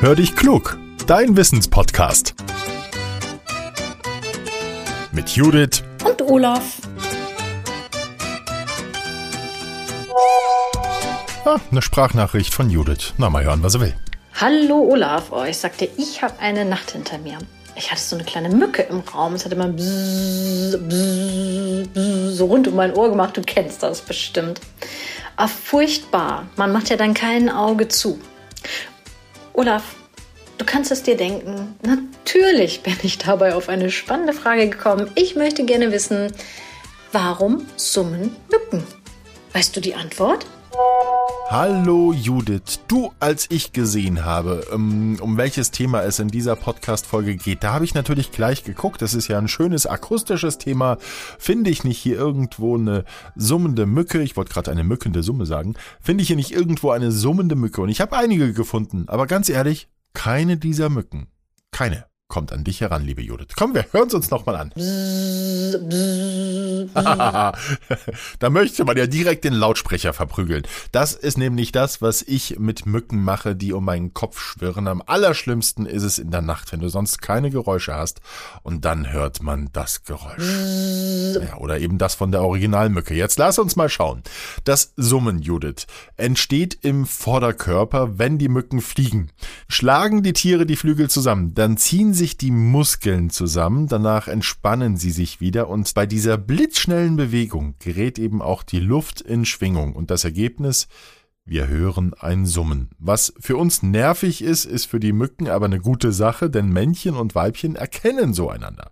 Hör dich klug, dein Wissenspodcast. Mit Judith und Olaf. Ah, eine Sprachnachricht von Judith. Na, mal hören, was er will. Hallo Olaf, oh, ich sagte, ich habe eine Nacht hinter mir. Ich hatte so eine kleine Mücke im Raum. Es hat immer bzz, bzz, bzz, so rund um mein Ohr gemacht. Du kennst das bestimmt. Aber ah, furchtbar. Man macht ja dann kein Auge zu. Olaf, du kannst es dir denken. Natürlich bin ich dabei auf eine spannende Frage gekommen. Ich möchte gerne wissen, warum summen Mücken? Weißt du die Antwort? Hallo Judith, du als ich gesehen habe, um, ähm, um welches Thema es in dieser Podcast-Folge geht, da habe ich natürlich gleich geguckt. Das ist ja ein schönes akustisches Thema. Finde ich nicht hier irgendwo eine summende Mücke? Ich wollte gerade eine mückende Summe sagen. Finde ich hier nicht irgendwo eine summende Mücke? Und ich habe einige gefunden, aber ganz ehrlich, keine dieser Mücken. Keine kommt an dich heran, liebe Judith. Komm, wir hören es uns nochmal an. da möchte man ja direkt den Lautsprecher verprügeln. Das ist nämlich das, was ich mit Mücken mache, die um meinen Kopf schwirren. Am allerschlimmsten ist es in der Nacht, wenn du sonst keine Geräusche hast und dann hört man das Geräusch. Ja, oder eben das von der Originalmücke. Jetzt lass uns mal schauen. Das Summen, Judith, entsteht im Vorderkörper, wenn die Mücken fliegen. Schlagen die Tiere die Flügel zusammen, dann ziehen sich die Muskeln zusammen, danach entspannen sie sich wieder und bei dieser blitzschnellen Bewegung gerät eben auch die Luft in Schwingung und das Ergebnis wir hören ein Summen. Was für uns nervig ist, ist für die Mücken aber eine gute Sache, denn Männchen und Weibchen erkennen so einander.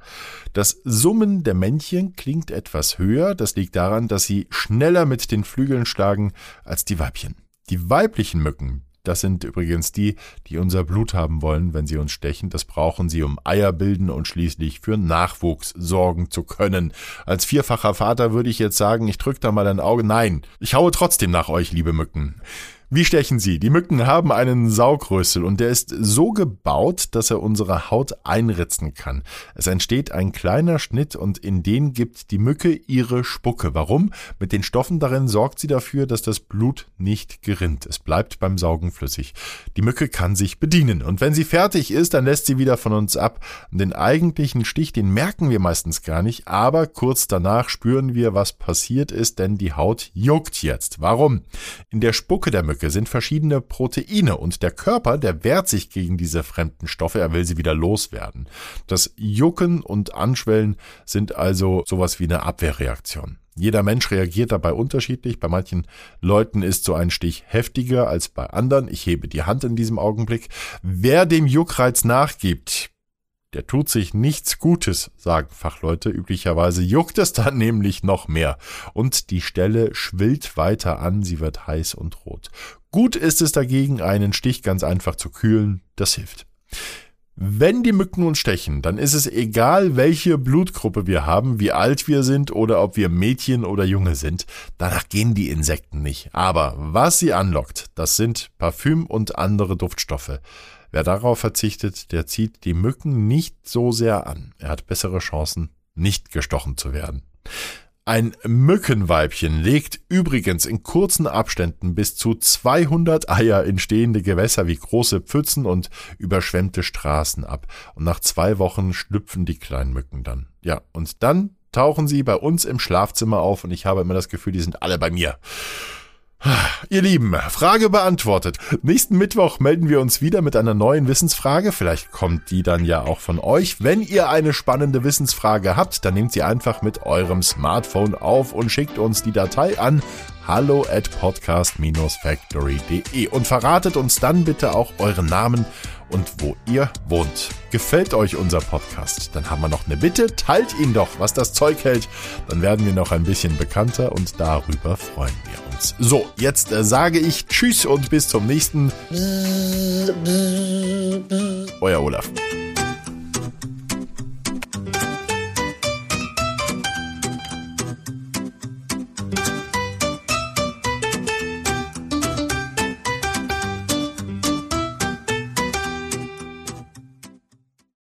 Das Summen der Männchen klingt etwas höher, das liegt daran, dass sie schneller mit den Flügeln schlagen als die Weibchen. Die weiblichen Mücken, das sind übrigens die, die unser Blut haben wollen, wenn sie uns stechen. Das brauchen sie, um Eier bilden und schließlich für Nachwuchs sorgen zu können. Als vierfacher Vater würde ich jetzt sagen, ich drück da mal ein Auge. Nein, ich haue trotzdem nach euch, liebe Mücken. Wie stechen sie? Die Mücken haben einen Saugrüssel und der ist so gebaut, dass er unsere Haut einritzen kann. Es entsteht ein kleiner Schnitt und in den gibt die Mücke ihre Spucke. Warum? Mit den Stoffen darin sorgt sie dafür, dass das Blut nicht gerinnt. Es bleibt beim Saugen flüssig. Die Mücke kann sich bedienen und wenn sie fertig ist, dann lässt sie wieder von uns ab. Den eigentlichen Stich, den merken wir meistens gar nicht, aber kurz danach spüren wir, was passiert ist, denn die Haut juckt jetzt. Warum? In der Spucke der Mücke Blutstücke sind verschiedene Proteine und der Körper, der wehrt sich gegen diese fremden Stoffe, er will sie wieder loswerden. Das Jucken und Anschwellen sind also sowas wie eine Abwehrreaktion. Jeder Mensch reagiert dabei unterschiedlich. Bei manchen Leuten ist so ein Stich heftiger als bei anderen. Ich hebe die Hand in diesem Augenblick. Wer dem Juckreiz nachgibt, der tut sich nichts Gutes, sagen Fachleute. Üblicherweise juckt es dann nämlich noch mehr. Und die Stelle schwillt weiter an, sie wird heiß und rot. Gut ist es dagegen, einen Stich ganz einfach zu kühlen. Das hilft. Wenn die Mücken uns stechen, dann ist es egal, welche Blutgruppe wir haben, wie alt wir sind oder ob wir Mädchen oder Junge sind. Danach gehen die Insekten nicht. Aber was sie anlockt, das sind Parfüm und andere Duftstoffe. Wer darauf verzichtet, der zieht die Mücken nicht so sehr an. Er hat bessere Chancen, nicht gestochen zu werden. Ein Mückenweibchen legt übrigens in kurzen Abständen bis zu 200 Eier in stehende Gewässer wie große Pfützen und überschwemmte Straßen ab. Und nach zwei Wochen schlüpfen die kleinen Mücken dann. Ja, und dann tauchen sie bei uns im Schlafzimmer auf und ich habe immer das Gefühl, die sind alle bei mir. Ihr Lieben, Frage beantwortet. Nächsten Mittwoch melden wir uns wieder mit einer neuen Wissensfrage. Vielleicht kommt die dann ja auch von euch. Wenn ihr eine spannende Wissensfrage habt, dann nehmt sie einfach mit eurem Smartphone auf und schickt uns die Datei an hallo at podcast-factory.de und verratet uns dann bitte auch euren Namen und wo ihr wohnt. Gefällt euch unser Podcast? Dann haben wir noch eine Bitte, teilt ihn doch, was das Zeug hält. Dann werden wir noch ein bisschen bekannter und darüber freuen wir uns. So, jetzt äh, sage ich Tschüss und bis zum nächsten. Euer Olaf.